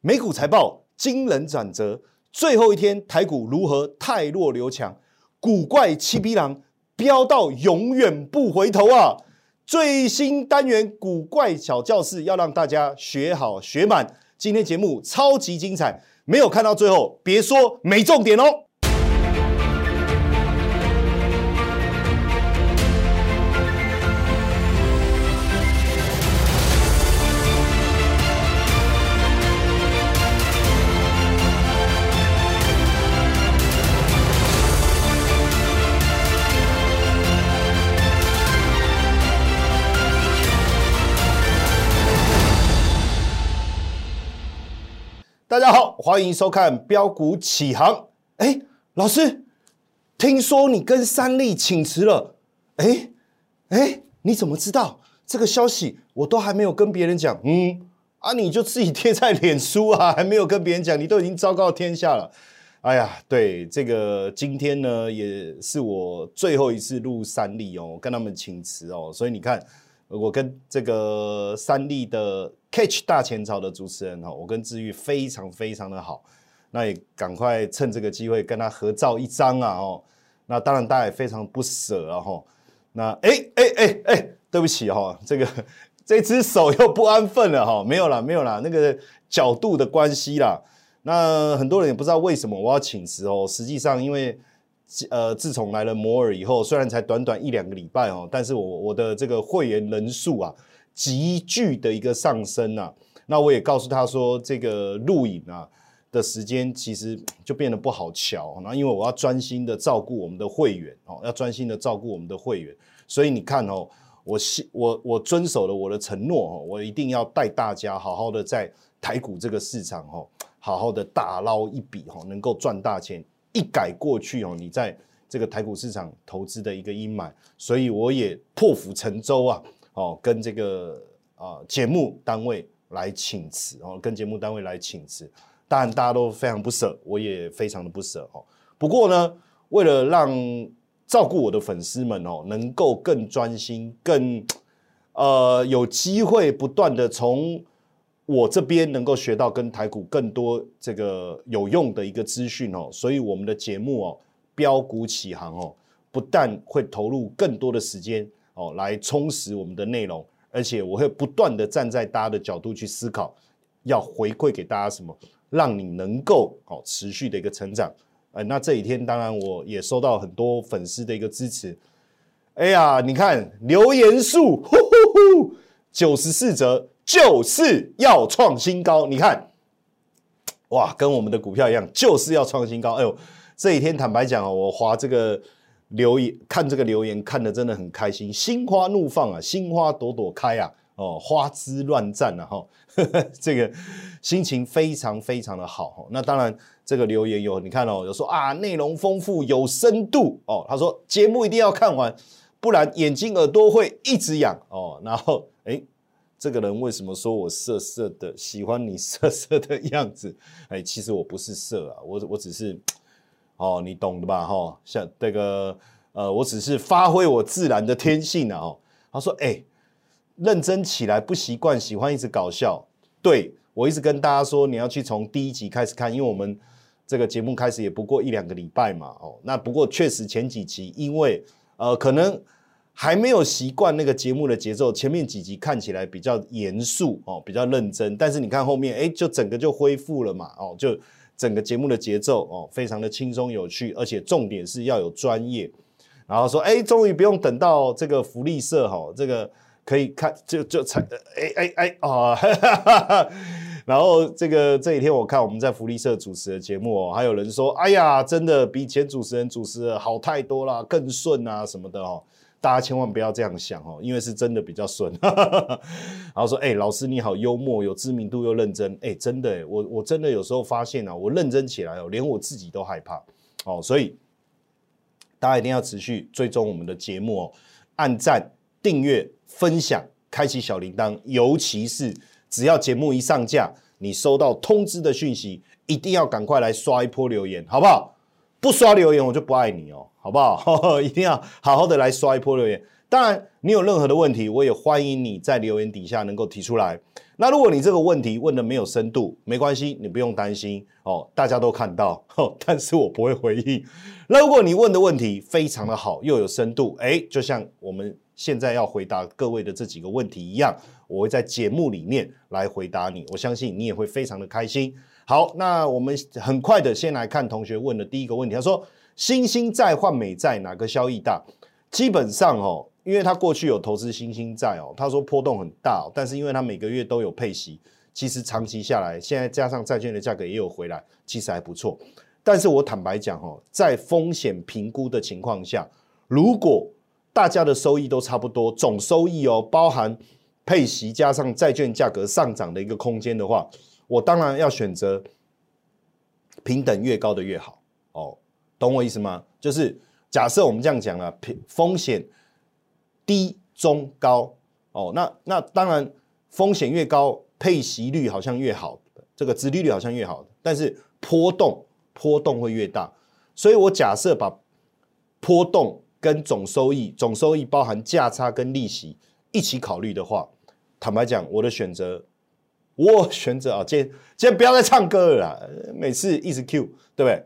美股财报惊人转折，最后一天台股如何太弱留强？古怪七匹狼飙到永远不回头啊！最新单元古怪小教室要让大家学好学满，今天节目超级精彩，没有看到最后别说没重点哦。大家好，欢迎收看标股起航。哎，老师，听说你跟三立请辞了？哎哎，你怎么知道这个消息？我都还没有跟别人讲。嗯，啊，你就自己贴在脸书啊，还没有跟别人讲，你都已经昭告天下了。哎呀，对，这个今天呢，也是我最后一次录三立哦，跟他们请辞哦，所以你看。我跟这个三立的 Catch 大前朝的主持人哈，我跟志玉非常非常的好，那也赶快趁这个机会跟他合照一张啊哦，那当然大家也非常不舍啊哈，那哎哎哎哎，对不起哈，这个这只手又不安分了哈，没有啦没有啦，那个角度的关系啦，那很多人也不知道为什么我要请辞哦，实际上因为。呃，自从来了摩尔以后，虽然才短短一两个礼拜哦，但是我我的这个会员人数啊，急剧的一个上升啊。那我也告诉他说，这个录影啊的时间其实就变得不好瞧。那因为我要专心的照顾我们的会员哦，要专心的照顾我们的会员，所以你看哦，我我我遵守了我的承诺哦，我一定要带大家好好的在台股这个市场哦，好好的大捞一笔哦，能够赚大钱。一改过去哦，你在这个台股市场投资的一个阴霾，所以我也破釜沉舟啊，哦，跟这个啊节目单位来请辞哦，跟节目单位来请辞，当然大家都非常不舍，我也非常的不舍哦。不过呢，为了让照顾我的粉丝们哦，能够更专心，更呃有机会不断的从。我这边能够学到跟台股更多这个有用的一个资讯哦，所以我们的节目哦，标股起航哦，不但会投入更多的时间哦，来充实我们的内容，而且我会不断的站在大家的角度去思考，要回馈给大家什么，让你能够哦持续的一个成长。呃，那这几天当然我也收到很多粉丝的一个支持。哎呀，你看留言数，呼呼呼，九十四折。就是要创新高，你看，哇，跟我们的股票一样，就是要创新高。哎呦，这几天坦白讲哦，我划这个留言，看这个留言，看的真的很开心，心花怒放啊，心花朵朵开啊，哦，花枝乱颤啊，哈，这个心情非常非常的好哈。那当然，这个留言有你看哦，有说啊，内容丰富有深度哦，他说节目一定要看完，不然眼睛耳朵会一直痒哦，然后哎。这个人为什么说我色色的？喜欢你色色的样子？哎，其实我不是色啊，我我只是，哦，你懂的吧？哈，像这个，呃，我只是发挥我自然的天性啊。哦，他说，哎，认真起来不习惯，喜欢一直搞笑。对我一直跟大家说，你要去从第一集开始看，因为我们这个节目开始也不过一两个礼拜嘛。哦，那不过确实前几集，因为呃，可能。还没有习惯那个节目的节奏，前面几集看起来比较严肃哦，比较认真。但是你看后面，哎，就整个就恢复了嘛，哦，就整个节目的节奏哦，非常的轻松有趣，而且重点是要有专业。然后说，哎，终于不用等到这个福利社哈，这个可以看就就才，哎哎哎啊，然后这个这几天我看我们在福利社主持的节目哦，还有人说，哎呀，真的比前主持人主持的好太多了，更顺啊什么的哦。大家千万不要这样想哦，因为是真的比较顺。然后说，哎，老师你好幽默，有知名度又认真，哎，真的，我我真的有时候发现啊，我认真起来哦，连我自己都害怕哦。所以大家一定要持续追踪我们的节目哦，按赞、订阅、分享、开启小铃铛，尤其是只要节目一上架，你收到通知的讯息，一定要赶快来刷一波留言，好不好？不刷留言我就不爱你哦。好不好？一定要好好的来刷一波留言，当然，你有任何的问题，我也欢迎你在留言底下能够提出来。那如果你这个问题问的没有深度，没关系，你不用担心哦，大家都看到，但是我不会回应。那如果你问的问题非常的好，又有深度，哎，就像我们现在要回答各位的这几个问题一样，我会在节目里面来回答你，我相信你也会非常的开心。好，那我们很快的先来看同学问的第一个问题，他说：新兴债换美债哪个效益大？基本上哦。因为他过去有投资新兴债哦，他说波动很大，但是因为他每个月都有配息，其实长期下来，现在加上债券的价格也有回来，其实还不错。但是我坦白讲哦，在风险评估的情况下，如果大家的收益都差不多，总收益哦，包含配息加上债券价格上涨的一个空间的话，我当然要选择平等越高的越好哦，懂我意思吗？就是假设我们这样讲了，平风险。低中高哦，那那当然风险越高，配息率好像越好，这个殖利率好像越好，但是波动波动会越大，所以我假设把波动跟总收益，总收益包含价差跟利息一起考虑的话，坦白讲，我的选择，我选择啊，今天今天不要再唱歌了，啦，每次一直 Q，对不对？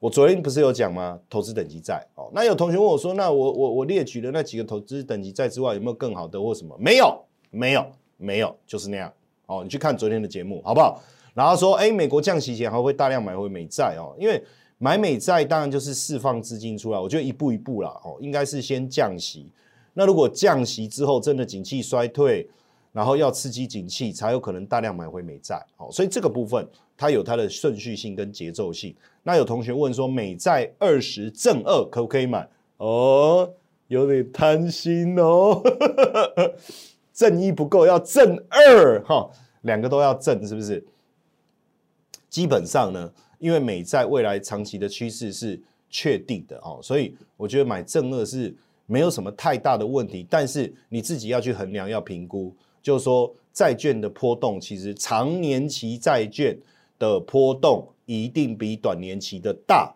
我昨天不是有讲吗？投资等级债哦，那有同学问我说，那我我我列举的那几个投资等级债之外，有没有更好的或什么？没有，没有，没有，就是那样哦。你去看昨天的节目好不好？然后说，哎，美国降息前还会大量买回美债哦，因为买美债当然就是释放资金出来，我觉得一步一步啦哦，应该是先降息。那如果降息之后真的景气衰退，然后要刺激景气，才有可能大量买回美债好。所以这个部分它有它的顺序性跟节奏性。那有同学问说，美债二十正二可不可以买？哦，有点贪心哦，正一不够，要正二哈，两个都要正，是不是？基本上呢，因为美债未来长期的趋势是确定的哦，所以我觉得买正二是没有什么太大的问题。但是你自己要去衡量，要评估，就是说债券的波动，其实长年期债券的波动。一定比短年期的大，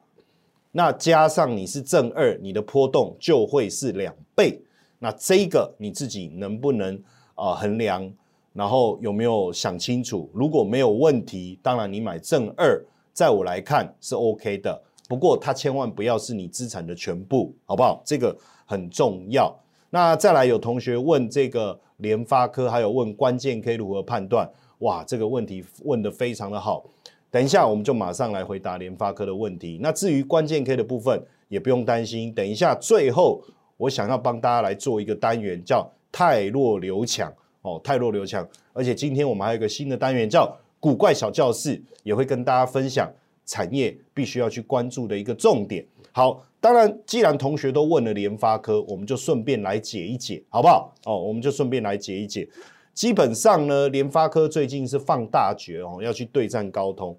那加上你是正二，你的波动就会是两倍。那这个你自己能不能啊衡量？然后有没有想清楚？如果没有问题，当然你买正二，在我来看是 OK 的。不过它千万不要是你资产的全部，好不好？这个很重要。那再来有同学问这个联发科，还有问关键 K 如何判断？哇，这个问题问的非常的好。等一下，我们就马上来回答联发科的问题。那至于关键 K 的部分，也不用担心。等一下，最后我想要帮大家来做一个单元，叫泰弱流强哦，泰弱流强。而且今天我们还有一个新的单元，叫古怪小教室，也会跟大家分享产业必须要去关注的一个重点。好，当然，既然同学都问了联发科，我们就顺便来解一解，好不好？哦，我们就顺便来解一解。基本上呢，联发科最近是放大决哦，要去对战高通。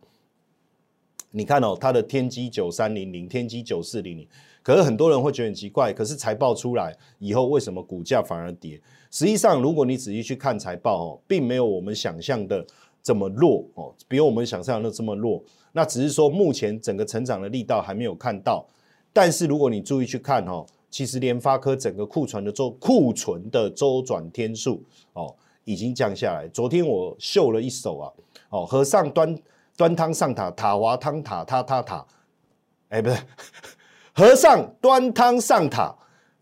你看哦，它的天玑九三零零、天玑九四零零，可是很多人会觉得很奇怪。可是财报出来以后，为什么股价反而跌？实际上，如果你仔细去看财报哦，并没有我们想象的这么弱哦，比我们想象的这么弱。那只是说目前整个成长的力道还没有看到。但是如果你注意去看哦，其实联发科整个库存的周库存的周转天数哦。已经降下来。昨天我秀了一手啊，哦，和尚端端汤上塔，塔滑汤塔塔塔塔，哎，不是，和尚端汤上塔，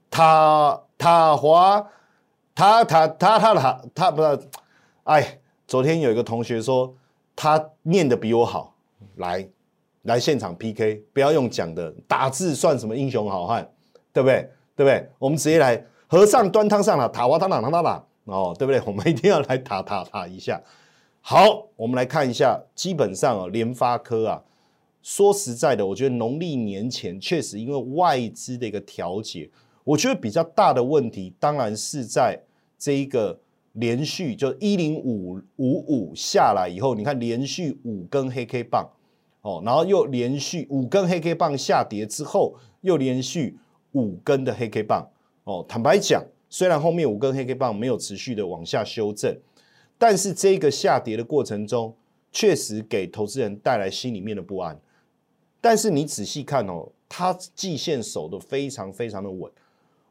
塔塔滑塔塔塔塔塔塔不是，哎，昨天有一个同学说他念的比我好，来来现场 PK，不要用讲的，打字算什么英雄好汉，对不对？对不对？我们直接来，和尚端汤上了，塔滑汤塔塔塔塔。哦，对不对？我们一定要来打打打一下。好，我们来看一下，基本上啊，联发科啊，说实在的，我觉得农历年前确实因为外资的一个调节，我觉得比较大的问题，当然是在这一个连续就一零五五五下来以后，你看连续五根黑 K 棒，哦，然后又连续五根黑 K 棒下跌之后，又连续五根的黑 K 棒，哦，坦白讲。虽然后面五根黑 K 棒没有持续的往下修正，但是这个下跌的过程中，确实给投资人带来心里面的不安。但是你仔细看哦，它季线守的非常非常的稳。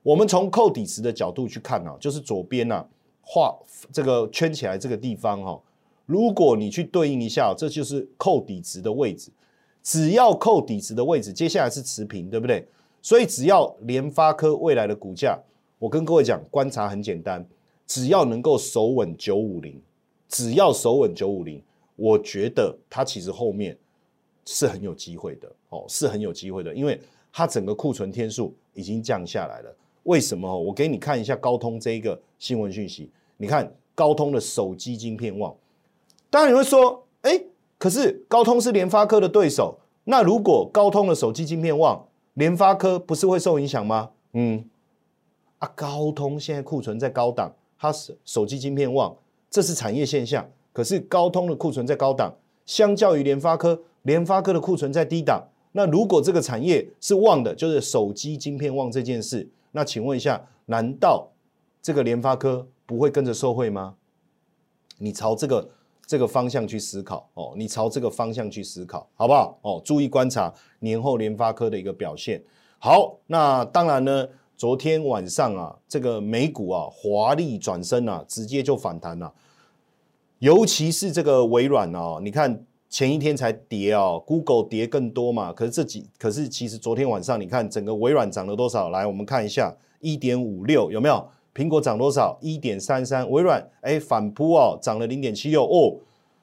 我们从扣底值的角度去看啊，就是左边啊画这个圈起来这个地方哈，如果你去对应一下，这就是扣底值的位置。只要扣底值的位置，接下来是持平，对不对？所以只要联发科未来的股价，我跟各位讲，观察很简单，只要能够守稳九五零，只要守稳九五零，我觉得它其实后面是很有机会的哦，是很有机会的，因为它整个库存天数已经降下来了。为什么？我给你看一下高通这一个新闻讯息，你看高通的手机晶片旺，当然你会说，哎。可是高通是联发科的对手，那如果高通的手机晶片旺，联发科不是会受影响吗？嗯，啊，高通现在库存在高档，它是手机晶片旺，这是产业现象。可是高通的库存在高档，相较于联发科，联发科的库存在低档。那如果这个产业是旺的，就是手机晶片旺这件事，那请问一下，难道这个联发科不会跟着受惠吗？你朝这个。这个方向去思考哦，你朝这个方向去思考，好不好？哦，注意观察年后联发科的一个表现。好，那当然呢，昨天晚上啊，这个美股啊，华丽转身啊，直接就反弹了。尤其是这个微软啊，你看前一天才跌哦，Google 跌更多嘛。可是这几，可是其实昨天晚上你看整个微软涨了多少？来，我们看一下，一点五六有没有？苹果涨多少？一点三三。微软哎反扑哦，涨了零点七六哦。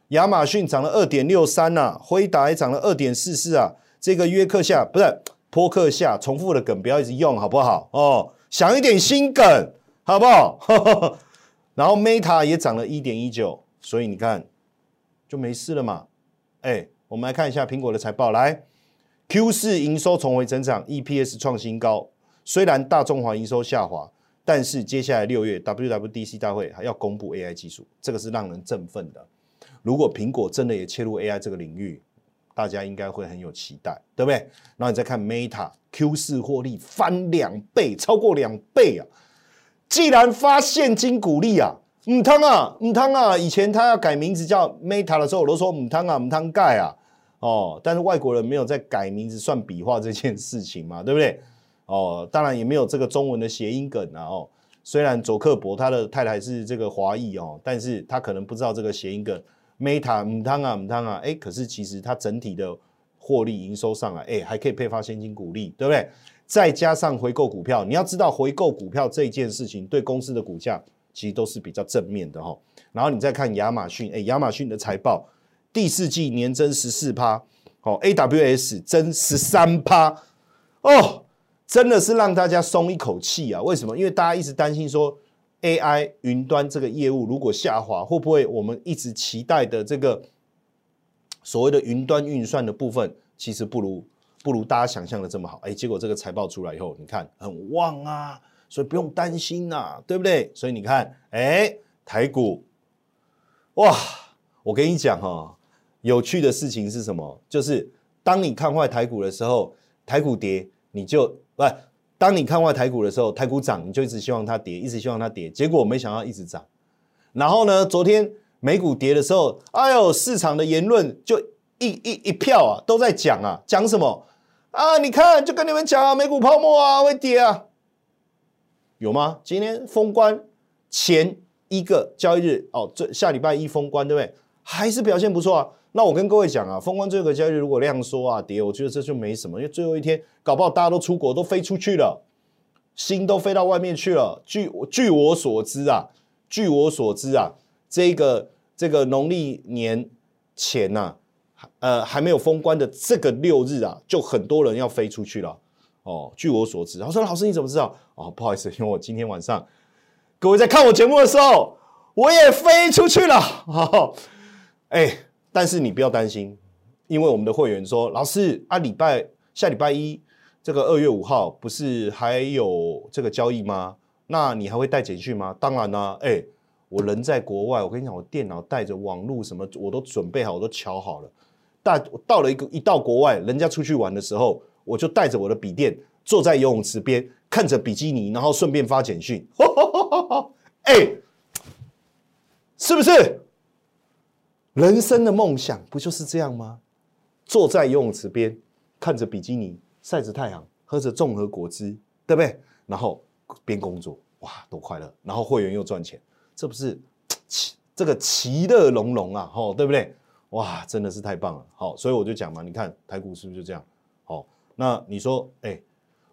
亚马逊涨了二点六三呐，辉达也涨了二点四四啊。这个约克夏不是坡克夏，重复的梗不要一直用好不好？哦，想一点新梗好不好？然后 Meta 也涨了一点一九，所以你看就没事了嘛。哎，我们来看一下苹果的财报，来 Q 四营收重回增长，EPS 创新高。虽然大中华营收下滑。但是接下来六月 WWDC 大会还要公布 AI 技术，这个是让人振奋的。如果苹果真的也切入 AI 这个领域，大家应该会很有期待，对不对？然后你再看 Meta Q 四获利翻两倍，超过两倍啊！既然发现金股利啊，唔汤啊，唔汤啊！以前他要改名字叫 Meta 的时候，我都说唔汤啊，唔汤盖啊，哦，但是外国人没有在改名字算笔画这件事情嘛，对不对？哦，当然也没有这个中文的谐音梗啊！哦，虽然佐克伯他的太太是这个华裔哦，但是他可能不知道这个谐音梗。Meta 唔汤啊唔汤啊，哎，可是其实它整体的获利营收上来，哎，还可以配发现金股利，对不对？再加上回购股票，你要知道回购股票这件事情对公司的股价其实都是比较正面的哈。然后你再看亚马逊，哎，亚马逊的财报第四季年增十四趴，哦，AWS 增十三趴，哦。真的是让大家松一口气啊！为什么？因为大家一直担心说，AI 云端这个业务如果下滑，会不会我们一直期待的这个所谓的云端运算的部分，其实不如不如大家想象的这么好？哎，结果这个财报出来以后，你看很旺啊，所以不用担心呐，对不对？所以你看，哎，台股，哇！我跟你讲哈，有趣的事情是什么？就是当你看坏台股的时候，台股跌，你就。不，当你看坏台股的时候，台股涨，你就一直希望它跌，一直希望它跌，结果没想到一直涨。然后呢，昨天美股跌的时候，哎呦，市场的言论就一一一票啊，都在讲啊，讲什么啊？你看，就跟你们讲啊，美股泡沫啊，会跌啊，有吗？今天封关前一个交易日哦，这下礼拜一封关，对不对？还是表现不错啊。那我跟各位讲啊，封关最后一个交易日如果量缩啊跌，我觉得这就没什么，因为最后一天搞不好大家都出国都飞出去了，心都飞到外面去了。据据我所知啊，据我所知啊，这个这个农历年前呐，呃还没有封关的这个六日啊，就很多人要飞出去了。哦，据我所知，我说老师你怎么知道？哦，不好意思，因为我今天晚上 各位在看我节目的时候，我也飞出去了。好，哎。但是你不要担心，因为我们的会员说，老师啊，礼拜下礼拜一这个二月五号不是还有这个交易吗？那你还会带简讯吗？当然啦，哎，我人在国外，我跟你讲，我电脑带着网络什么我都准备好，我都瞧好了。但到了一个一到国外，人家出去玩的时候，我就带着我的笔电，坐在游泳池边，看着比基尼，然后顺便发简讯。哎，是不是？人生的梦想不就是这样吗？坐在游泳池边，看着比基尼，晒着太阳，喝着综合果汁，对不对？然后边工作，哇，多快乐！然后会员又赚钱，这不是其这个其乐融融啊，吼，对不对？哇，真的是太棒了，好，所以我就讲嘛，你看台股是不是就这样？好，那你说，哎，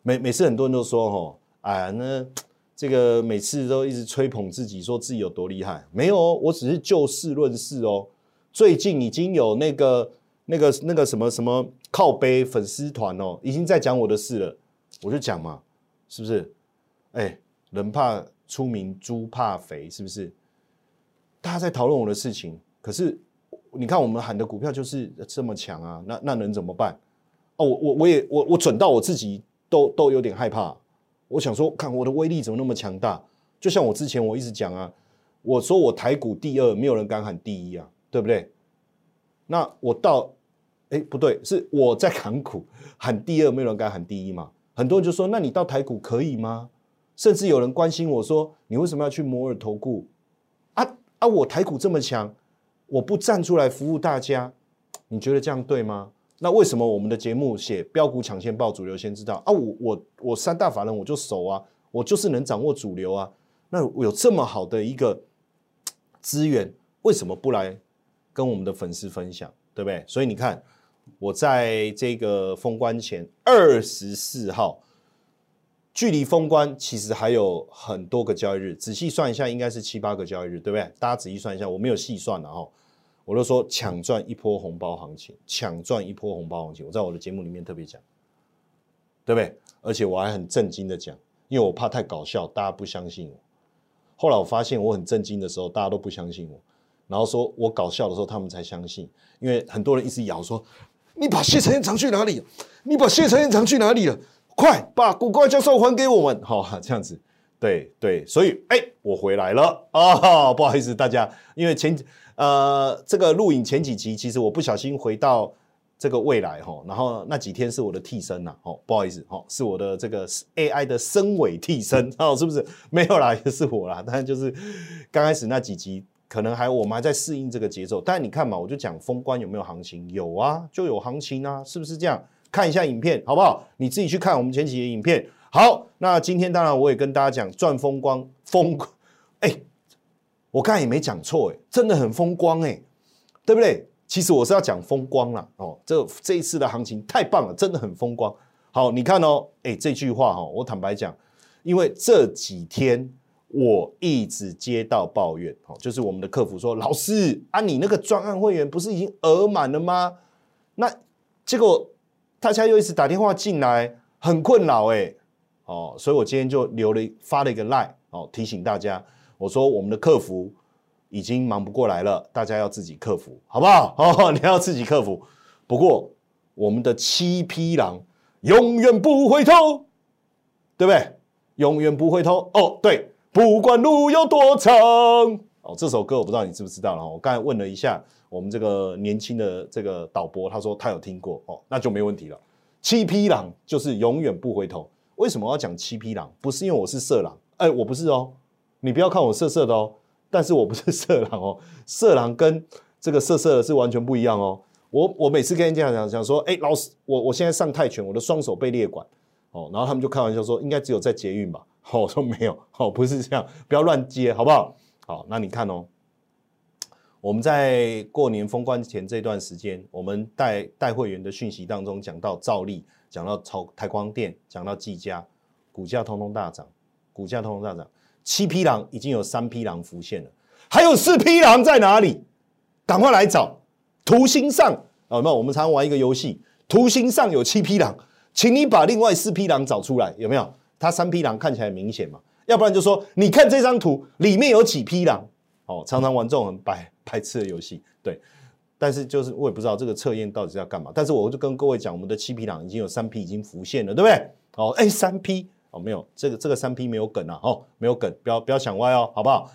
每每次很多人都说，吼，哎，那这个每次都一直吹捧自己，说自己有多厉害，没有，我只是就事论事哦。最近已经有那个、那个、那个什么什么靠背粉丝团哦，已经在讲我的事了，我就讲嘛，是不是？哎，人怕出名，猪怕肥，是不是？大家在讨论我的事情，可是你看我们喊的股票就是这么强啊，那那能怎么办？哦，我我我也我我准到我自己都都有点害怕，我想说，看我的威力怎么那么强大？就像我之前我一直讲啊，我说我台股第二，没有人敢喊第一啊。对不对？那我到，哎，不对，是我在喊股 喊第二，没有人敢喊第一嘛？很多人就说，那你到台股可以吗？甚至有人关心我说，你为什么要去摩尔投顾？啊啊，我台股这么强，我不站出来服务大家，你觉得这样对吗？那为什么我们的节目写标股抢先报，主流先知道啊？我我我三大法人我就熟啊，我就是能掌握主流啊。那我有这么好的一个资源，为什么不来？跟我们的粉丝分享，对不对？所以你看，我在这个封关前二十四号，距离封关其实还有很多个交易日，仔细算一下，应该是七八个交易日，对不对？大家仔细算一下，我没有细算了哈，我都说抢赚一波红包行情，抢赚一波红包行情，我在我的节目里面特别讲，对不对？而且我还很震惊的讲，因为我怕太搞笑，大家不相信我。后来我发现我很震惊的时候，大家都不相信我。然后说我搞笑的时候，他们才相信，因为很多人一直咬说：“你把谢承彦藏去哪里？你把谢承彦藏去哪里了？快把古怪教授还给我们！”好，这样子，对对，所以哎，我回来了啊！不好意思，大家，因为前呃这个录影前几集，其实我不小心回到这个未来哈，然后那几天是我的替身呐，哦，不好意思，哦，是我的这个 AI 的身尾替身哦，是不是？没有啦，也是我啦，但就是刚开始那几集。可能还我们还在适应这个节奏，但你看嘛，我就讲封关有没有行情？有啊，就有行情啊，是不是这样？看一下影片好不好？你自己去看我们前几集影片。好，那今天当然我也跟大家讲赚风光风，哎，我刚才也没讲错哎，真的很风光哎，对不对？其实我是要讲风光啦哦，这这一次的行情太棒了，真的很风光。好，你看哦，哎，这句话哈，我坦白讲，因为这几天。我一直接到抱怨，哦，就是我们的客服说，老师啊，你那个专案会员不是已经额满了吗？那结果大家又一直打电话进来，很困扰哎，哦，所以我今天就留了发了一个 line，哦，提醒大家，我说我们的客服已经忙不过来了，大家要自己克服，好不好？哦，你要自己克服。不过我们的七匹狼永远不回头，对不对？永远不回头。哦，对。不管路有多长，哦，这首歌我不知道你知不知道了。我刚才问了一下我们这个年轻的这个导播，他说他有听过，哦，那就没问题了。七匹狼就是永远不回头。为什么要讲七匹狼？不是因为我是色狼，哎，我不是哦，你不要看我色色的哦，但是我不是色狼哦，色狼跟这个色色的是完全不一样哦。我我每次跟人家讲讲说，哎，老师，我我现在上泰拳，我的双手被裂管，哦，然后他们就开玩笑说，应该只有在捷运吧。我说没有，好，不是这样，不要乱接，好不好？好，那你看哦，我们在过年封关前这段时间，我们带带会员的讯息当中讲到兆利，讲到超台光电，讲到技嘉，股价通通大涨，股价通通大涨，七匹狼已经有三匹狼浮现了，还有四匹狼在哪里？赶快来找图形上啊！有没有？我们常常玩一个游戏，图形上有七匹狼，请你把另外四匹狼找出来，有没有？它三匹狼看起来明显嘛？要不然就说你看这张图里面有几匹狼？哦，常常玩这种很白白痴的游戏，对。但是就是我也不知道这个测验到底是要干嘛。但是我就跟各位讲，我们的七匹狼已经有三匹已经浮现了，对不对？哦，哎，三匹哦，没有这个这个三匹没有梗啊，哦，没有梗，不要不要想歪哦，好不好？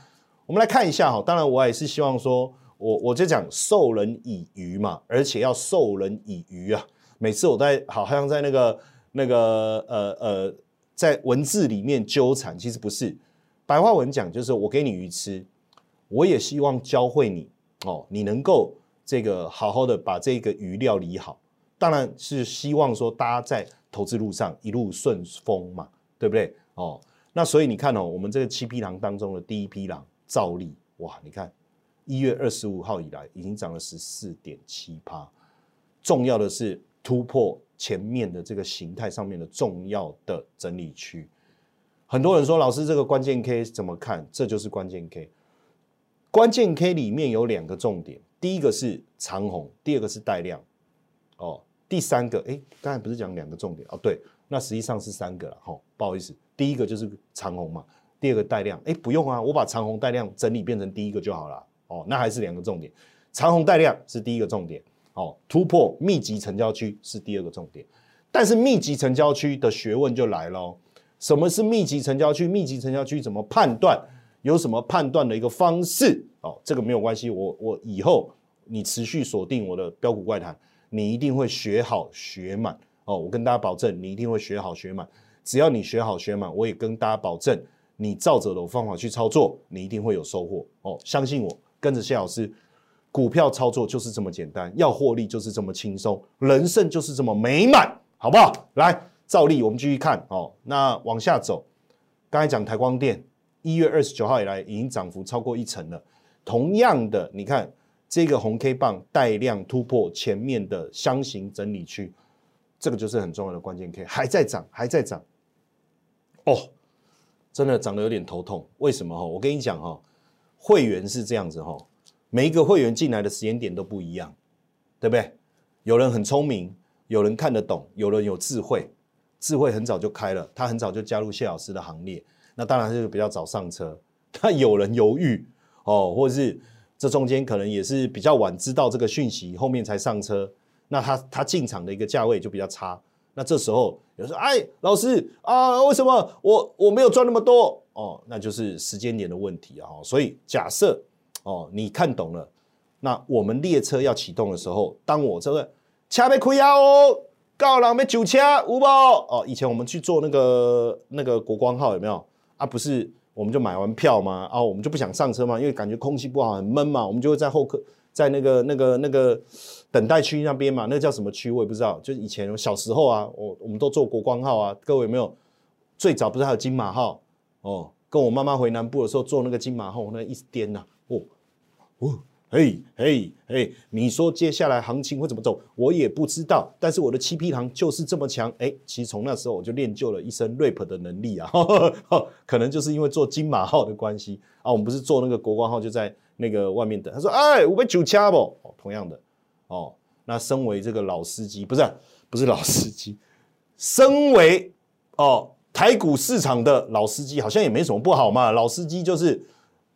我们来看一下哈。当然我也是希望说，我我就讲授人以鱼嘛，而且要授人以渔啊。每次我在好像在那个那个呃呃。在文字里面纠缠，其实不是白话文讲，就是我给你鱼吃，我也希望教会你哦，你能够这个好好的把这个鱼料理好，当然是希望说大家在投资路上一路顺风嘛，对不对？哦，那所以你看哦，我们这个七匹狼当中的第一匹狼兆利，哇，你看一月二十五号以来已经涨了十四点七趴。重要的是突破前面的这个形态上面的重要的整理区。很多人说老师这个关键 K 怎么看？这就是关键 K。关键 K 里面有两个重点，第一个是长红，第二个是带量。哦，第三个，哎，刚才不是讲两个重点哦？对，那实际上是三个了。哈，不好意思，第一个就是长红嘛，第二个带量。哎，不用啊，我把长红带量整理变成第一个就好了。哦，那还是两个重点，长红带量是第一个重点。哦，突破密集成交区是第二个重点，但是密集成交区的学问就来了。什么是密集成交区？密集成交区怎么判断？有什么判断的一个方式？哦，这个没有关系，我我以后你持续锁定我的标股怪谈，你一定会学好学满。哦，我跟大家保证，你一定会学好学满。只要你学好学满，我也跟大家保证，你照着我方法去操作，你一定会有收获。哦，相信我，跟着谢老师。股票操作就是这么简单，要获利就是这么轻松，人生就是这么美满，好不好？来，照例我们继续看哦。那往下走，刚才讲台光电，一月二十九号以来已经涨幅超过一成了。同样的，你看这个红 K 棒带量突破前面的箱型整理区，这个就是很重要的关键 K，还在涨，还在涨。哦，真的涨得有点头痛，为什么哈？我跟你讲哈，会员是这样子哈。每一个会员进来的时间点都不一样，对不对？有人很聪明，有人看得懂，有人有智慧，智慧很早就开了，他很早就加入谢老师的行列，那当然就比较早上车。他有人犹豫哦，或者是这中间可能也是比较晚知道这个讯息，后面才上车，那他他进场的一个价位就比较差。那这时候有人说：“哎，老师啊，为什么我我没有赚那么多？”哦，那就是时间点的问题啊。所以假设。哦，你看懂了？那我们列车要启动的时候，当我这个车被开啊哦，高人要九车五宝哦。以前我们去坐那个那个国光号有没有啊？不是，我们就买完票嘛，啊，我们就不想上车嘛，因为感觉空气不好，很闷嘛，我们就会在后客，在那个那个那个等待区那边嘛，那叫什么区我也不知道。就是以前小时候啊，我我们都坐国光号啊，各位有没有？最早不是还有金马号哦？跟我妈妈回南部的时候坐那个金马号，那一颠呐，哦。哦，嘿，嘿，嘿，你说接下来行情会怎么走？我也不知道，但是我的七匹狼就是这么强。哎，其实从那时候我就练就了一身 rap 的能力啊，可能就是因为做金马号的关系啊。我们不是做那个国光号，就在那个外面等。他说：“哎，我被九掐不？”，同样的哦。那身为这个老司机，不是不是老司机，身为哦台股市场的老司机，好像也没什么不好嘛。老司机就是。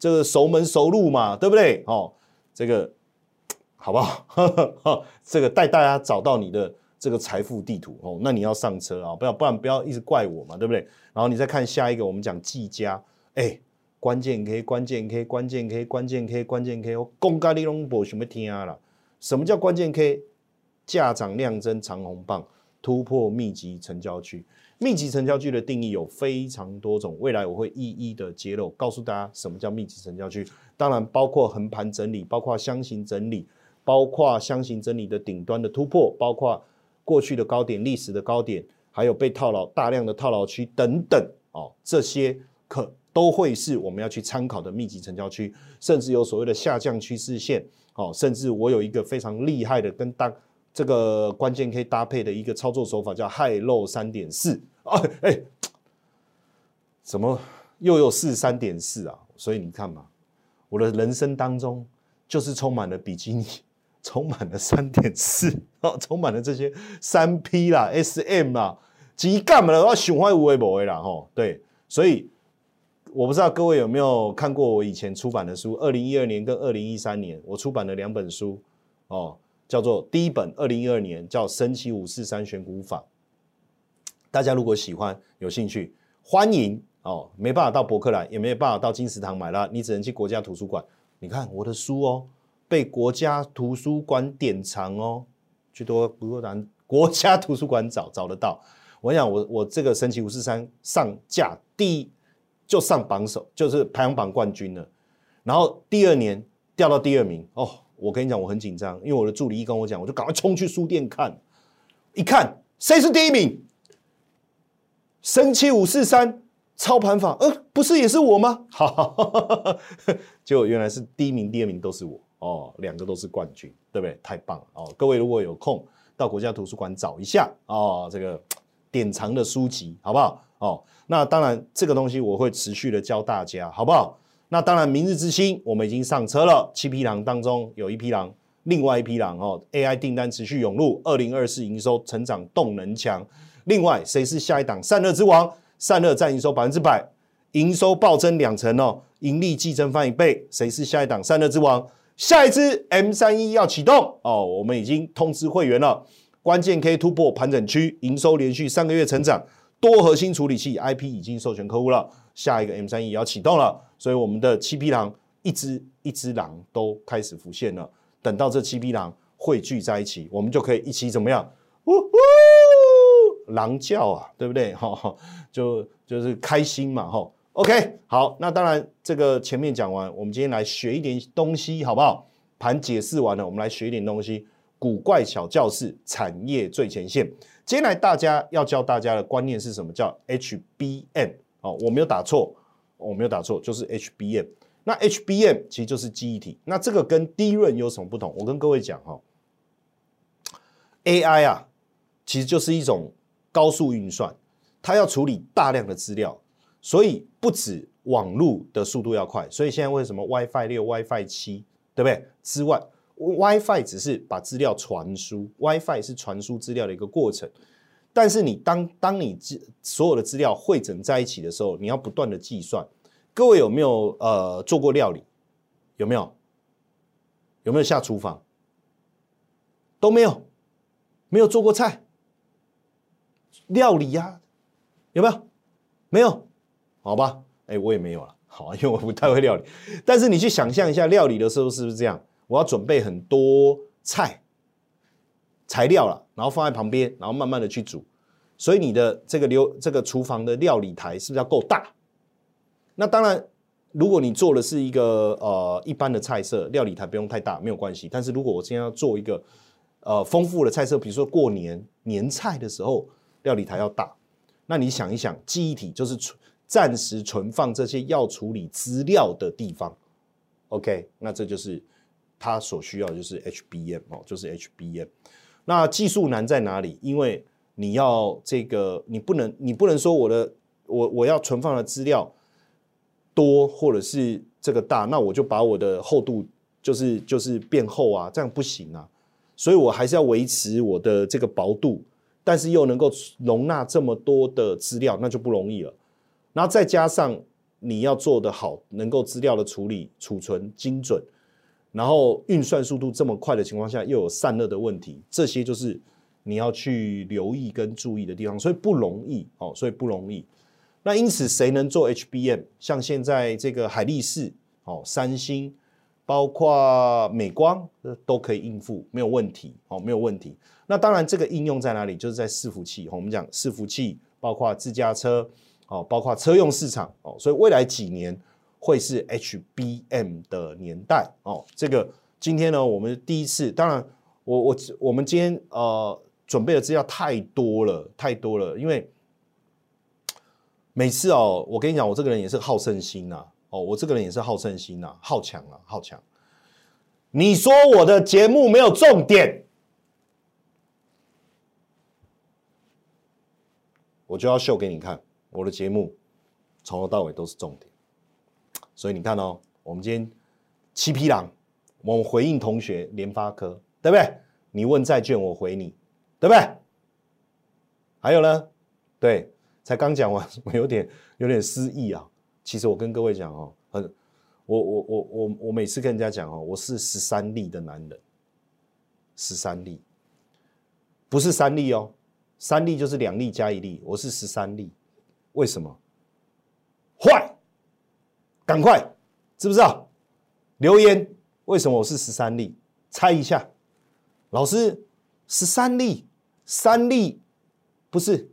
这个熟门熟路嘛，对不对？哦，这个 好不好？这个带大家找到你的这个财富地图哦。那你要上车啊，不要不然不要一直怪我嘛，对不对？然后你再看下一个，我们讲技嘉，哎，关键 K，关键 K，关键 K，关键 K，关键 K，我公咖喱龙博什么听啊了？什么叫关键 K？价涨量增长红棒突破密集成交区。密集成交区的定义有非常多种，未来我会一一的揭露，告诉大家什么叫密集成交区。当然包括横盘整理，包括箱型整理，包括箱型整理的顶端的突破，包括过去的高点、历史的高点，还有被套牢大量的套牢区等等哦，这些可都会是我们要去参考的密集成交区，甚至有所谓的下降趋势线哦，甚至我有一个非常厉害的跟大这个关键可以搭配的一个操作手法，叫害漏三点四。啊，哎，怎么又有四三点四啊？所以你看嘛，我的人生当中就是充满了比基尼，充满了三点四，哦，充满了这些三 P 啦、SM 啦，几干嘛了？我喜欢无为不为啦，吼，对，所以我不知道各位有没有看过我以前出版的书，二零一二年跟二零一三年我出版了两本书，哦，叫做第一本二零一二年叫《神奇五四三选股法》。大家如果喜欢、有兴趣，欢迎哦。没办法到博客来，也没有办法到金石堂买了，你只能去国家图书馆。你看我的书哦，被国家图书馆典藏哦，去多不过难国家图书馆找找得到。我想我我这个神奇五四三上架第一就上榜首，就是排行榜冠军了。然后第二年掉到第二名哦，我跟你讲我很紧张，因为我的助理一跟我讲，我就赶快冲去书店看，一看谁是第一名。升七五四三操盘法，呃，不是也是我吗？好，结果原来是第一名、第二名都是我哦，两个都是冠军，对不对？太棒了哦！各位如果有空到国家图书馆找一下哦，这个典藏的书籍好不好？哦，那当然这个东西我会持续的教大家，好不好？那当然，明日之星我们已经上车了，七匹狼当中有一匹狼，另外一匹狼哦，AI 订单持续涌入，二零二四营收成长动能强。另外，谁是下一档散热之王？散热占营收百分之百，营收暴增两成哦，盈利季增翻一倍。谁是下一档散热之王？下一支 M 三一要启动哦，我们已经通知会员了。关键 K 突破盘整区，营收连续三个月成长，多核心处理器 IP 已经授权客户了。下一个 M 三一要启动了，所以我们的七匹狼一只一只狼都开始浮现了。等到这七匹狼汇聚在一起，我们就可以一起怎么样？呜呜！狼叫啊，对不对？哈，就就是开心嘛，哈。OK，好，那当然这个前面讲完，我们今天来学一点东西，好不好？盘解释完了，我们来学一点东西。古怪小教室，产业最前线。接下来大家要教大家的观念是什么？叫 HBM 哦，我没有打错，我没有打错，就是 HBM。那 HBM 其实就是记忆体。那这个跟低润有什么不同？我跟各位讲哈，AI 啊，其实就是一种。高速运算，它要处理大量的资料，所以不止网络的速度要快，所以现在为什么 WiFi 六、WiFi 七，对不对？之外，WiFi 只是把资料传输，WiFi 是传输资料的一个过程。但是你当当你资所有的资料汇整在一起的时候，你要不断的计算。各位有没有呃做过料理？有没有？有没有下厨房？都没有，没有做过菜。料理呀，有没有？没有，好吧，哎，我也没有了，好，因为我不太会料理。但是你去想象一下，料理的时候是不是这样？我要准备很多菜材料了，然后放在旁边，然后慢慢的去煮。所以你的这个流这个厨房的料理台是不是要够大？那当然，如果你做的是一个呃一般的菜色，料理台不用太大，没有关系。但是如果我今天要做一个呃丰富的菜色，比如说过年年菜的时候。料理台要大，那你想一想，记忆体就是存暂时存放这些要处理资料的地方。OK，那这就是它所需要就是 HBM 哦，就是 HBM。那技术难在哪里？因为你要这个，你不能，你不能说我的我我要存放的资料多或者是这个大，那我就把我的厚度就是就是变厚啊，这样不行啊。所以我还是要维持我的这个薄度。但是又能够容纳这么多的资料，那就不容易了。然后再加上你要做得好，能够资料的处理、储存精准，然后运算速度这么快的情况下，又有散热的问题，这些就是你要去留意跟注意的地方，所以不容易哦，所以不容易。那因此，谁能做 HBM？像现在这个海力士、哦，三星。包括美光都可以应付，没有问题哦，没有问题。那当然，这个应用在哪里？就是在伺服器。我们讲伺服器，包括自驾车哦，包括车用市场哦。所以未来几年会是 HBM 的年代哦。这个今天呢，我们第一次，当然我我我们今天呃准备的资料太多了，太多了。因为每次哦，我跟你讲，我这个人也是好胜心呐。哦，我这个人也是好胜心呐，好强啊，好强！你说我的节目没有重点，我就要秀给你看，我的节目从头到尾都是重点。所以你看哦，我们今天七匹狼，我们回应同学联发科，对不对？你问债券，我回你，对不对？还有呢？对，才刚讲完，我有点有点失忆啊。其实我跟各位讲哦，很，我我我我我每次跟人家讲哦，我是十三例的男人，十三例，不是三例哦，三例就是两例加一例，我是十三例，为什么？坏，赶快，知不知道？留言，为什么我是十三例？猜一下，老师，十三例，三例，不是，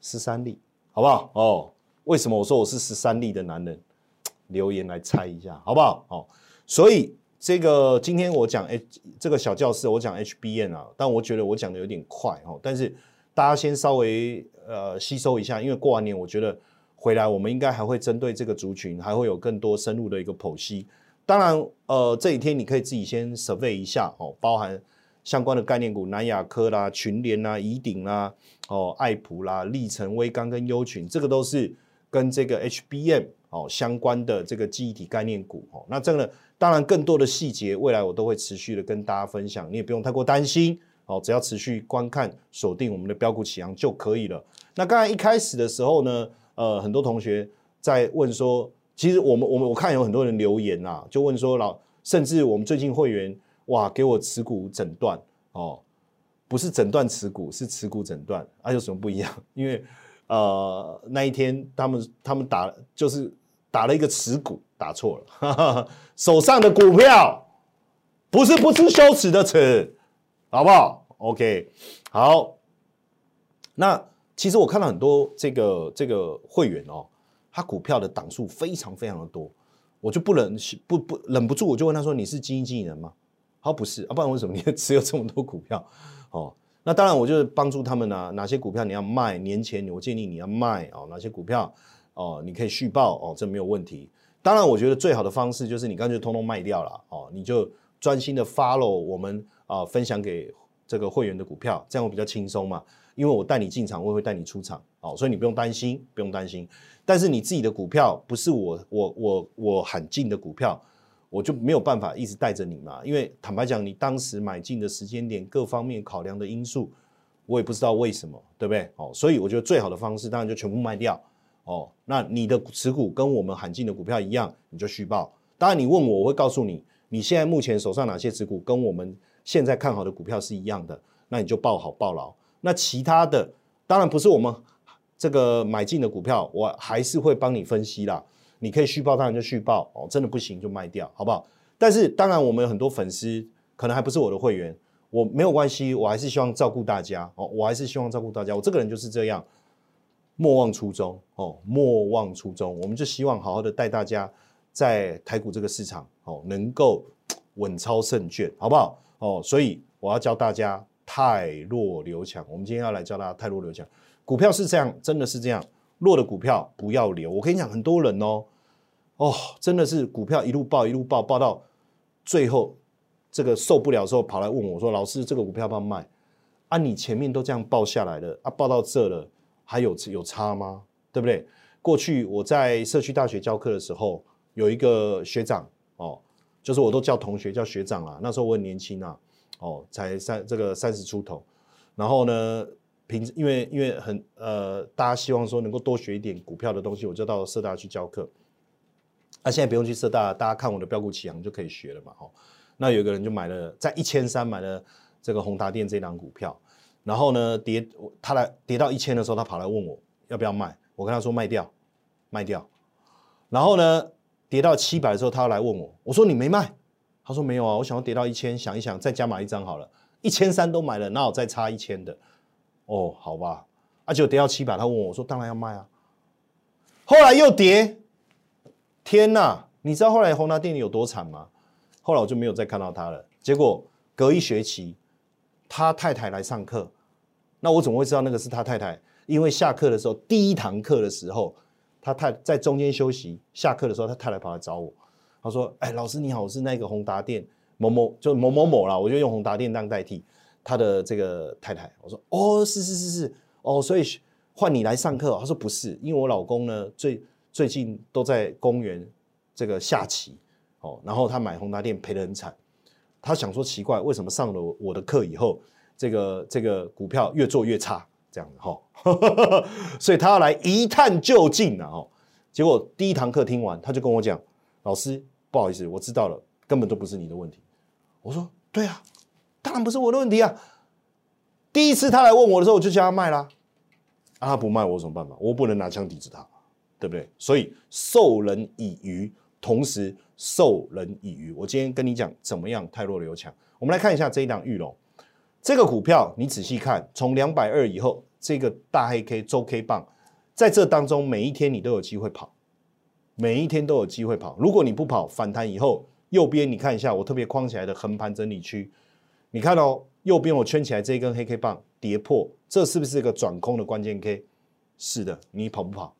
十三例，好不好？哦。为什么我说我是十三例的男人？留言来猜一下，好不好？好，所以这个今天我讲 H 这个小教室，我讲 HBN 啊，但我觉得我讲的有点快哦。但是大家先稍微呃吸收一下，因为过完年，我觉得回来，我们应该还会针对这个族群，还会有更多深入的一个剖析。当然，呃，这几天你可以自己先 survey 一下哦，包含相关的概念股，南亚科啦、群联啦、宜鼎啦、哦、爱普啦、历程、微刚跟优群，这个都是跟这个 HBM 哦相关的这个记忆体概念股哦。那这个当然更多的细节，未来我都会持续的跟大家分享，你也不用太过担心哦，只要持续观看、锁定我们的标股启航就可以了。那刚才一开始的时候呢？呃，很多同学在问说，其实我们我们我看有很多人留言呐，就问说老，甚至我们最近会员哇，给我持股诊断哦，不是诊断持股，是持股诊断，啊有什么不一样？因为呃那一天他们他们打就是打了一个持股打错了，手上的股票不是不知羞耻的耻，好不好？OK，好，那。其实我看到很多这个这个会员哦，他股票的档数非常非常的多，我就不忍不不忍不住，我就问他说：“你是基金经理人吗？”他说：“不是啊，不然为什么你持有这么多股票？”哦，那当然我就是帮助他们啊，哪些股票你要卖，年前我建议你要卖哦，哪些股票哦你可以续报哦，这没有问题。当然，我觉得最好的方式就是你干脆通通卖掉了哦，你就专心的 follow 我们啊分享给这个会员的股票，这样我比较轻松嘛。因为我带你进场，我也会带你出场，哦，所以你不用担心，不用担心。但是你自己的股票不是我我我我喊进的股票，我就没有办法一直带着你嘛。因为坦白讲，你当时买进的时间点，各方面考量的因素，我也不知道为什么，对不对？哦，所以我觉得最好的方式，当然就全部卖掉。哦，那你的持股跟我们喊进的股票一样，你就续报。当然你问我，我会告诉你，你现在目前手上哪些持股跟我们现在看好的股票是一样的，那你就报好报牢。那其他的当然不是我们这个买进的股票，我还是会帮你分析啦。你可以续报，当然就续报哦，真的不行就卖掉，好不好？但是当然我们有很多粉丝可能还不是我的会员，我没有关系，我还是希望照顾大家哦，我还是希望照顾大家。我这个人就是这样，莫忘初衷哦，莫忘初衷。我们就希望好好的带大家在台股这个市场哦，能够稳操胜券，好不好？哦，所以我要教大家。太弱留强，我们今天要来教大家太弱留强。股票是这样，真的是这样，弱的股票不要留。我跟你讲，很多人哦，哦，真的是股票一路爆一路爆，爆到最后这个受不了之后，跑来问我说：“老师，这个股票要不要卖？”啊，你前面都这样爆下来了，啊，爆到这了，还有有差吗？对不对？过去我在社区大学教课的时候，有一个学长哦，就是我都叫同学叫学长啊，那时候我很年轻啊。哦，才三这个三十出头，然后呢，平因为因为很呃，大家希望说能够多学一点股票的东西，我就到社大去教课。那现在不用去社大，大家看我的标股启航就可以学了嘛。哦，那有个人就买了在一千三买了这个宏达电这档股票，然后呢跌他来跌到一千的时候，他跑来问我要不要卖，我跟他说卖掉，卖掉。然后呢跌到七百的时候，他要来问我，我说你没卖。他说没有啊，我想要跌到一千，想一想再加码一张好了，一千三都买了，那我再差一千的，哦，好吧，啊，结果跌到七百，他问我，我说当然要卖啊。后来又跌，天哪，你知道后来宏达电有多惨吗？后来我就没有再看到他了。结果隔一学期，他太太来上课，那我怎么会知道那个是他太太？因为下课的时候，第一堂课的时候，他太在中间休息，下课的时候，他太太跑来找我。他说：“哎，老师你好，我是那个宏达电某某，就某某某啦，我就用宏达电当代替他的这个太太。”我说：“哦，是是是是，哦，所以换你来上课。”他说：“不是，因为我老公呢，最最近都在公园这个下棋哦，然后他买宏达电赔得很惨，他想说奇怪，为什么上了我的课以后，这个这个股票越做越差这样子哈，所以他要来一探究竟啊！哦，结果第一堂课听完，他就跟我讲，老师。”不好意思，我知道了，根本都不是你的问题。我说对啊，当然不是我的问题啊。第一次他来问我的时候，我就叫他卖啦。啊，他不卖，我有什么办法？我不能拿枪抵制他，对不对？所以授人以鱼，同时授人以渔。我今天跟你讲怎么样太弱留强。我们来看一下这一档玉龙，这个股票你仔细看，从两百二以后，这个大黑 K 周 K 棒，在这当中每一天你都有机会跑。每一天都有机会跑，如果你不跑，反弹以后，右边你看一下，我特别框起来的横盘整理区，你看哦，右边我圈起来这一根黑 K 棒跌破，这是不是一个转空的关键 K？是的，你跑不跑？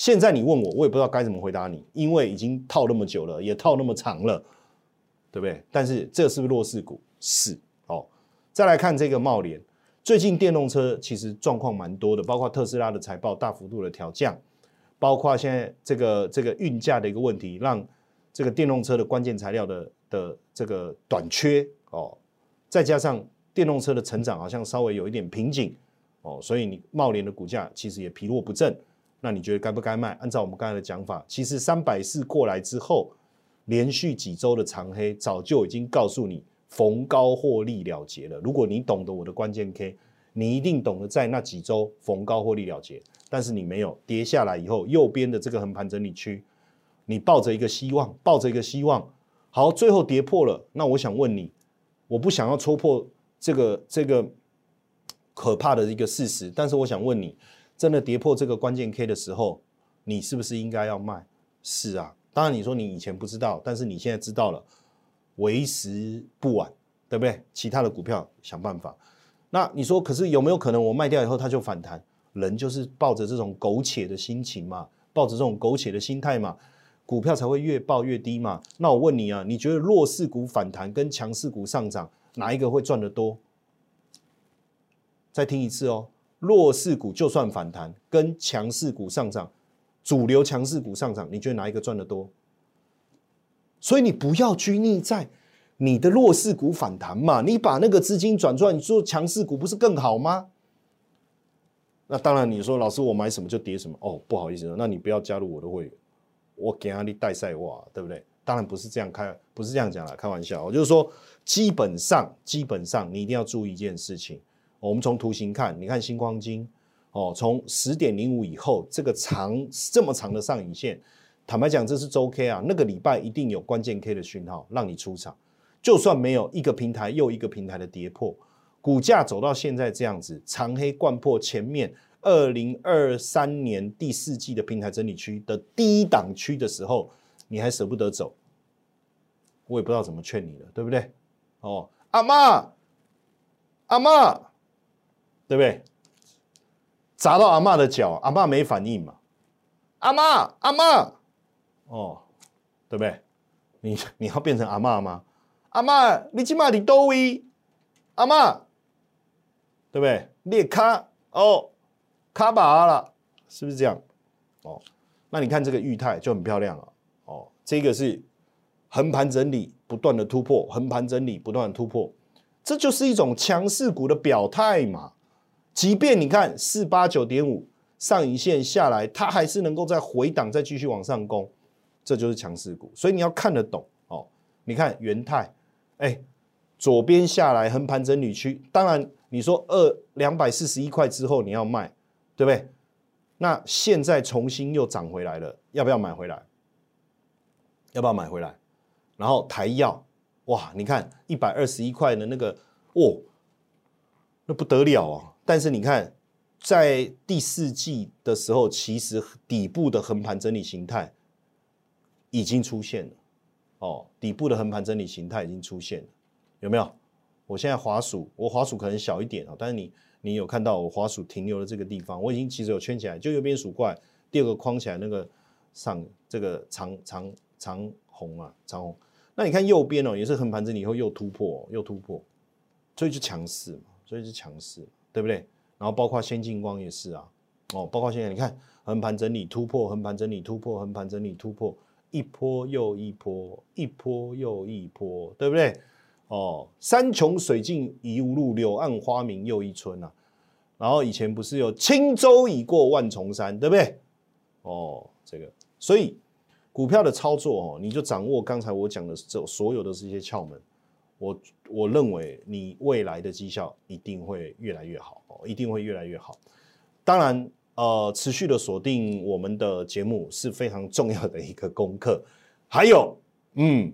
现在你问我，我也不知道该怎么回答你，因为已经套那么久了，也套那么长了，对不对？但是这是不是弱势股？是哦。再来看这个茂联，最近电动车其实状况蛮多的，包括特斯拉的财报大幅度的调降，包括现在这个这个运价的一个问题，让这个电动车的关键材料的的这个短缺哦，再加上电动车的成长好像稍微有一点瓶颈哦，所以你茂联的股价其实也疲弱不振。那你觉得该不该卖？按照我们刚才的讲法，其实三百四过来之后，连续几周的长黑，早就已经告诉你逢高获利了结了。如果你懂得我的关键 K，你一定懂得在那几周逢高获利了结。但是你没有跌下来以后，右边的这个横盘整理区，你抱着一个希望，抱着一个希望，好，最后跌破了。那我想问你，我不想要戳破这个这个可怕的一个事实，但是我想问你。真的跌破这个关键 K 的时候，你是不是应该要卖？是啊，当然你说你以前不知道，但是你现在知道了，为时不晚，对不对？其他的股票想办法。那你说，可是有没有可能我卖掉以后它就反弹？人就是抱着这种苟且的心情嘛，抱着这种苟且的心态嘛，股票才会越爆越低嘛。那我问你啊，你觉得弱势股反弹跟强势股上涨，哪一个会赚得多？再听一次哦。弱势股就算反弹，跟强势股上涨，主流强势股上涨，你觉得哪一个赚得多？所以你不要拘泥在你的弱势股反弹嘛，你把那个资金转出来，你做强势股不是更好吗？那当然，你说老师我买什么就跌什么哦，不好意思，那你不要加入我的会员，我给你带赛哇，对不对？当然不是这样开，不是这样讲了，开玩笑，我就是说，基本上基本上你一定要注意一件事情。我们从图形看，你看星光金，哦，从十点零五以后，这个长这么长的上影线，坦白讲，这是周 K 啊，那个礼拜一定有关键 K 的讯号让你出场，就算没有一个平台又一个平台的跌破，股价走到现在这样子，长黑贯破前面二零二三年第四季的平台整理区的低档区的时候，你还舍不得走，我也不知道怎么劝你了，对不对？哦，阿妈，阿妈。对不对？砸到阿妈的脚，阿妈没反应嘛？阿妈，阿妈，哦，对不对？你你要变成阿妈吗？阿妈，你起码你多位？阿妈，对不对？裂卡哦，卡巴了，是不是这样？哦，那你看这个玉泰就很漂亮了。哦，这个是横盘整理，不断的突破，横盘整理，不断的突破，这就是一种强势股的表态嘛。即便你看四八九点五上影线下来，它还是能够在回档，再继续往上攻，这就是强势股。所以你要看得懂哦。你看元泰，哎，左边下来横盘整理区，当然你说二两百四十一块之后你要卖，对不对？那现在重新又涨回来了，要不要买回来？要不要买回来？然后台药，哇，你看一百二十一块的那个，哦，那不得了啊！但是你看，在第四季的时候，其实底部的横盘整理形态已经出现了。哦，底部的横盘整理形态已经出现了，有没有？我现在滑鼠，我滑鼠可能小一点啊，但是你你有看到我滑鼠停留的这个地方，我已经其实有圈起来，就右边鼠怪第二个框起来那个上这个长长长红啊，长红。那你看右边哦，也是横盘整理以后又突破，又突破，所以就强势嘛，所以就强势。对不对？然后包括先进光也是啊，哦，包括现在你看横盘整理突破，横盘整理突破，横盘整理突破，一波又一波，一波又一波，对不对？哦，山穷水尽疑无路，柳暗花明又一村啊。然后以前不是有轻舟已过万重山，对不对？哦，这个，所以股票的操作哦，你就掌握刚才我讲的这所有的这些窍门。我我认为你未来的绩效一定会越来越好哦，一定会越来越好。当然，呃，持续的锁定我们的节目是非常重要的一个功课。还有，嗯，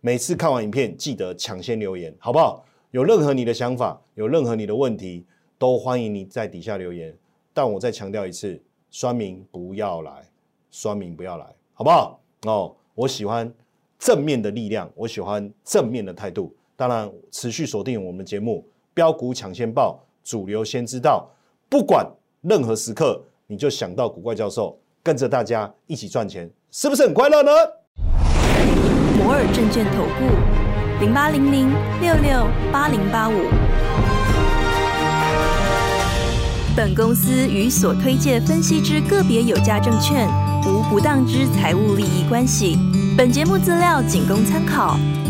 每次看完影片记得抢先留言，好不好？有任何你的想法，有任何你的问题，都欢迎你在底下留言。但我再强调一次，酸民不要来，酸民不要来，好不好？哦，我喜欢正面的力量，我喜欢正面的态度。当然，持续锁定我们节目，标股抢先报，主流先知道。不管任何时刻，你就想到古怪教授，跟着大家一起赚钱，是不是很快乐呢？摩尔证券投顾零八零零六六八零八五。本公司与所推介分析之个别有价证券无不当之财务利益关系。本节目资料仅供参考，